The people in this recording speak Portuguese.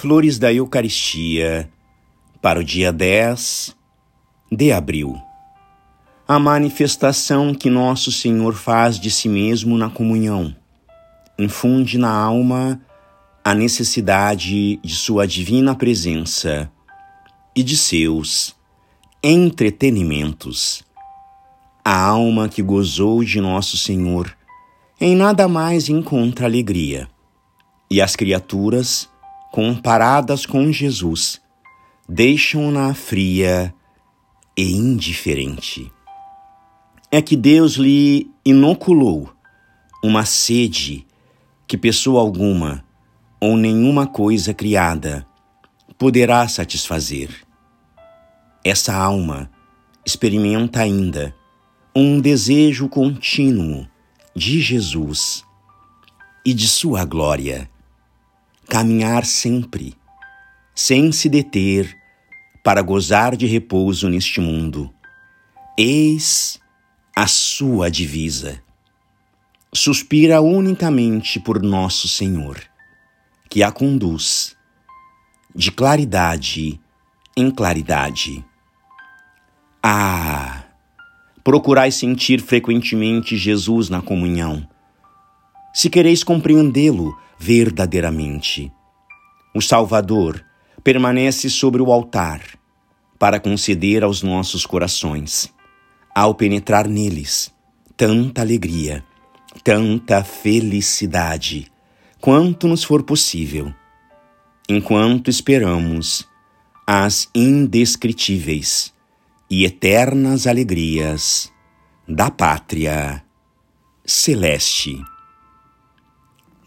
Flores da Eucaristia para o dia 10 de abril. A manifestação que Nosso Senhor faz de si mesmo na comunhão infunde na alma a necessidade de Sua divina presença e de seus entretenimentos. A alma que gozou de Nosso Senhor em nada mais encontra alegria, e as criaturas comparadas com Jesus, deixam-na fria e indiferente. É que Deus lhe inoculou uma sede que pessoa alguma ou nenhuma coisa criada poderá satisfazer. Essa alma experimenta ainda um desejo contínuo de Jesus e de sua glória caminhar sempre, sem se deter, para gozar de repouso neste mundo. Eis a sua divisa. Suspira unicamente por nosso Senhor, que a conduz de claridade em claridade. Ah! Procurai sentir frequentemente Jesus na comunhão. Se quereis compreendê-lo, verdadeiramente. O Salvador permanece sobre o altar para conceder aos nossos corações, ao penetrar neles, tanta alegria, tanta felicidade, quanto nos for possível, enquanto esperamos as indescritíveis e eternas alegrias da pátria celeste.